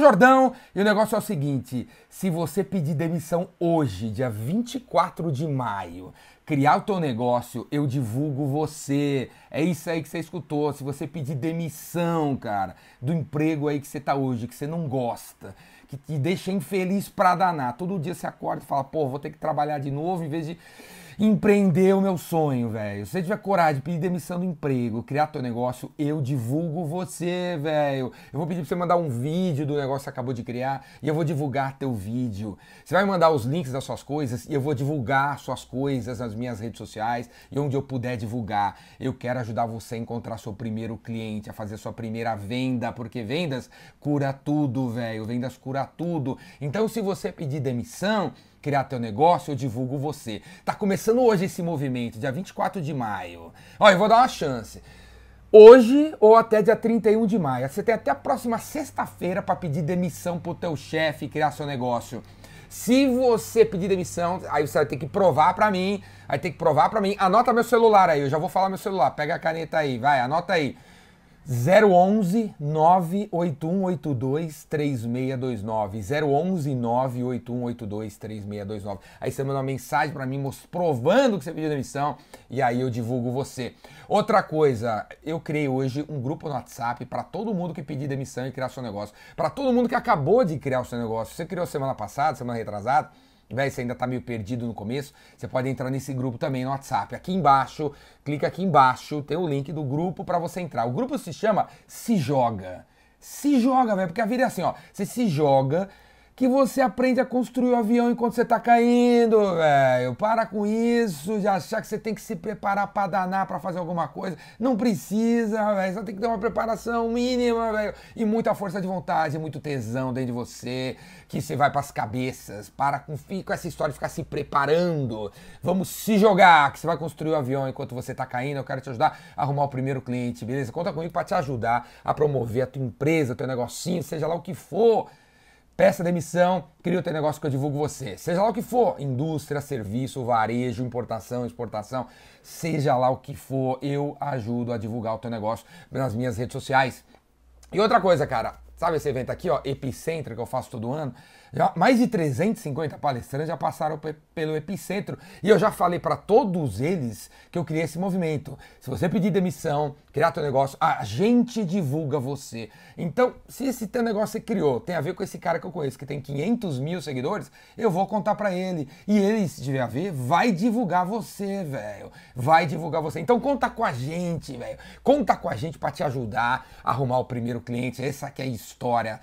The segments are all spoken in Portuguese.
Jordão e o negócio é o seguinte: se você pedir demissão hoje, dia 24 de maio, criar o teu negócio, eu divulgo você. É isso aí que você escutou. Se você pedir demissão, cara, do emprego aí que você tá hoje, que você não gosta, que te deixa infeliz pra danar. Todo dia você acorda e fala, pô, vou ter que trabalhar de novo em vez de empreender o meu sonho, velho. Se você tiver coragem de pedir demissão do emprego, criar teu negócio, eu divulgo você, velho. Eu vou pedir pra você mandar um vídeo do negócio que você acabou de criar e eu vou divulgar teu vídeo. Você vai mandar os links das suas coisas e eu vou divulgar suas coisas nas minhas redes sociais e onde eu puder divulgar. Eu quero ajudar você a encontrar seu primeiro cliente, a fazer sua primeira venda, porque vendas cura tudo, velho. Vendas cura tudo. Então, se você pedir demissão, criar teu negócio, eu divulgo você. Tá começando hoje esse movimento, dia 24 de maio. Olha, eu vou dar uma chance. Hoje ou até dia 31 de maio. Você tem até a próxima sexta-feira para pedir demissão pro teu chefe e criar seu negócio. Se você pedir demissão, aí você vai ter que provar para mim, vai ter que provar para mim. Anota meu celular aí, eu já vou falar meu celular. Pega a caneta aí, vai, anota aí. 011 98182 3629. 011 98182 3629. Aí você manda uma mensagem para mim provando que você pediu demissão e aí eu divulgo você. Outra coisa, eu criei hoje um grupo no WhatsApp para todo mundo que pedir demissão e criar seu negócio. Para todo mundo que acabou de criar o seu negócio. Você criou semana passada, semana retrasada Véi, você ainda tá meio perdido no começo, você pode entrar nesse grupo também no WhatsApp. Aqui embaixo, clica aqui embaixo, tem o link do grupo para você entrar. O grupo se chama Se Joga. Se joga, velho, porque a vida é assim, ó. Você se joga que você aprende a construir o avião enquanto você tá caindo, velho. Para com isso, de achar que você tem que se preparar para danar para fazer alguma coisa. Não precisa, velho. Só tem que ter uma preparação mínima, velho. E muita força de vontade, muito tesão dentro de você, que você vai para as cabeças. Para com, com essa história de ficar se preparando. Vamos se jogar, que você vai construir o avião enquanto você tá caindo. Eu quero te ajudar a arrumar o primeiro cliente, beleza? Conta comigo para te ajudar a promover a tua empresa, o teu negocinho, seja lá o que for peça demissão, cria o teu negócio que eu divulgo você. Seja lá o que for, indústria, serviço, varejo, importação, exportação, seja lá o que for, eu ajudo a divulgar o teu negócio nas minhas redes sociais. E outra coisa, cara, sabe esse evento aqui, ó, Epicentro, que eu faço todo ano? Já, mais de 350 palestrantes já passaram pelo epicentro e eu já falei para todos eles que eu criei esse movimento. Se você pedir demissão, criar teu negócio, a gente divulga você. Então, se esse teu negócio você criou tem a ver com esse cara que eu conheço, que tem 500 mil seguidores, eu vou contar para ele. E ele, se tiver a ver, vai divulgar você, velho. Vai divulgar você. Então, conta com a gente, velho. Conta com a gente para te ajudar a arrumar o primeiro cliente. Essa aqui é a história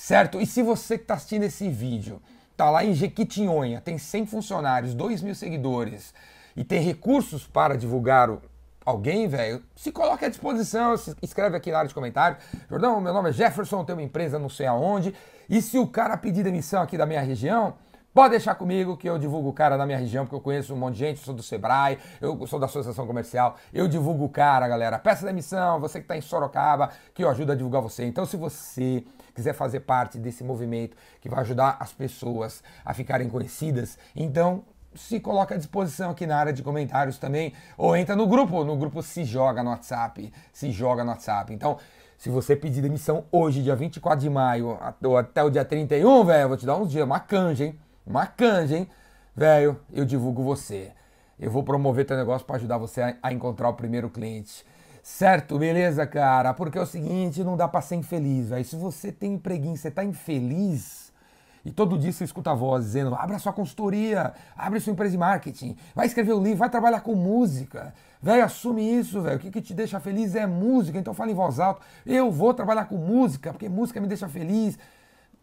certo? E se você que está assistindo esse vídeo está lá em Jequitinhonha, tem 100 funcionários, 2 mil seguidores e tem recursos para divulgar o, alguém, velho, se coloque à disposição, se escreve aqui na área de comentário. Jordão, meu nome é Jefferson, tenho uma empresa não sei aonde. E se o cara pedir demissão aqui da minha região, Pode deixar comigo que eu divulgo o cara da minha região, porque eu conheço um monte de gente, sou do Sebrae, eu sou da Associação Comercial, eu divulgo o cara, galera. Peça demissão, você que está em Sorocaba, que eu ajudo a divulgar você. Então, se você quiser fazer parte desse movimento que vai ajudar as pessoas a ficarem conhecidas, então se coloca à disposição aqui na área de comentários também, ou entra no grupo, no grupo Se Joga no WhatsApp, Se Joga no WhatsApp. Então, se você pedir demissão hoje, dia 24 de maio, ou até o dia 31, velho, vou te dar uns dias, uma canja, hein? Uma canja, hein? Velho, eu divulgo você. Eu vou promover teu negócio para ajudar você a, encontrar o primeiro cliente. Certo, beleza, cara? Porque é o seguinte, não dá para ser infeliz, velho. Se você tem empreguinho, você tá infeliz, e todo dia você escuta a voz dizendo: abra sua consultoria, abre sua empresa de marketing, vai escrever um livro, vai trabalhar com música. Velho, assume isso, velho. O que, que te deixa feliz é música, então fala em voz alta. Eu vou trabalhar com música, porque música me deixa feliz.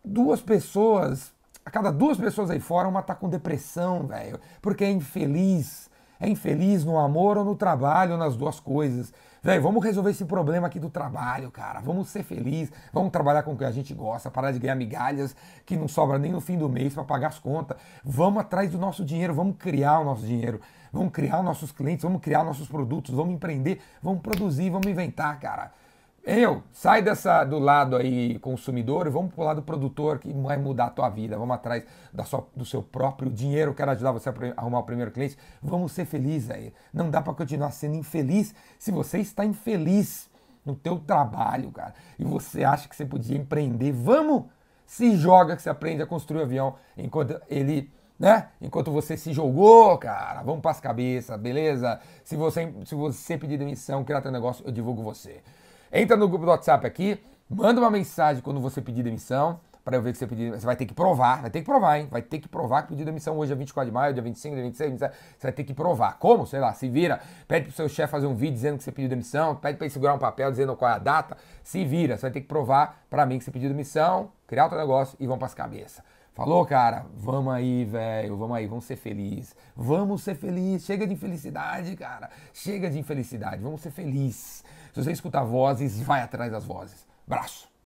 Duas pessoas a cada duas pessoas aí fora, uma tá com depressão, velho, porque é infeliz. É infeliz no amor ou no trabalho, nas duas coisas. Velho, vamos resolver esse problema aqui do trabalho, cara. Vamos ser felizes, vamos trabalhar com o que a gente gosta, parar de ganhar migalhas que não sobra nem no fim do mês para pagar as contas. Vamos atrás do nosso dinheiro, vamos criar o nosso dinheiro, vamos criar os nossos clientes, vamos criar nossos produtos, vamos empreender, vamos produzir, vamos inventar, cara. Eu, sai dessa do lado aí consumidor e vamos pro lado produtor que vai mudar a tua vida. Vamos atrás da sua, do seu próprio dinheiro. Quero ajudar você a arrumar o primeiro cliente. Vamos ser felizes aí. Não dá para continuar sendo infeliz se você está infeliz no teu trabalho, cara. E você acha que você podia empreender. Vamos! Se joga que você aprende a construir o avião enquanto ele né? Enquanto você se jogou, cara, vamos para as cabeças, beleza? Se você, se você pedir demissão, criar teu negócio, eu divulgo você. Entra no grupo do WhatsApp aqui, manda uma mensagem quando você pedir demissão, para eu ver que você pediu. Você vai ter que provar, vai ter que provar, hein? Vai ter que provar que pediu demissão hoje é 24 de maio, dia 25, dia 26, 27, você vai ter que provar. Como? Sei lá, se vira, pede pro seu chefe fazer um vídeo dizendo que você pediu demissão, pede para ele segurar um papel dizendo qual é a data, se vira, você vai ter que provar para mim que você pediu demissão, criar o teu negócio e vão para as cabeças. Falou, cara? Vamos aí, velho. Vamos aí, vamos ser felizes. Vamos ser felizes. Chega de infelicidade, cara. Chega de infelicidade. Vamos ser felizes. Se você escutar vozes, vai atrás das vozes. Braço.